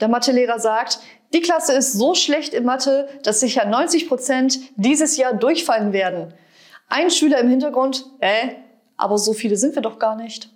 Der Mathelehrer sagt, die Klasse ist so schlecht in Mathe, dass sicher 90 Prozent dieses Jahr durchfallen werden. Ein Schüler im Hintergrund, äh, aber so viele sind wir doch gar nicht.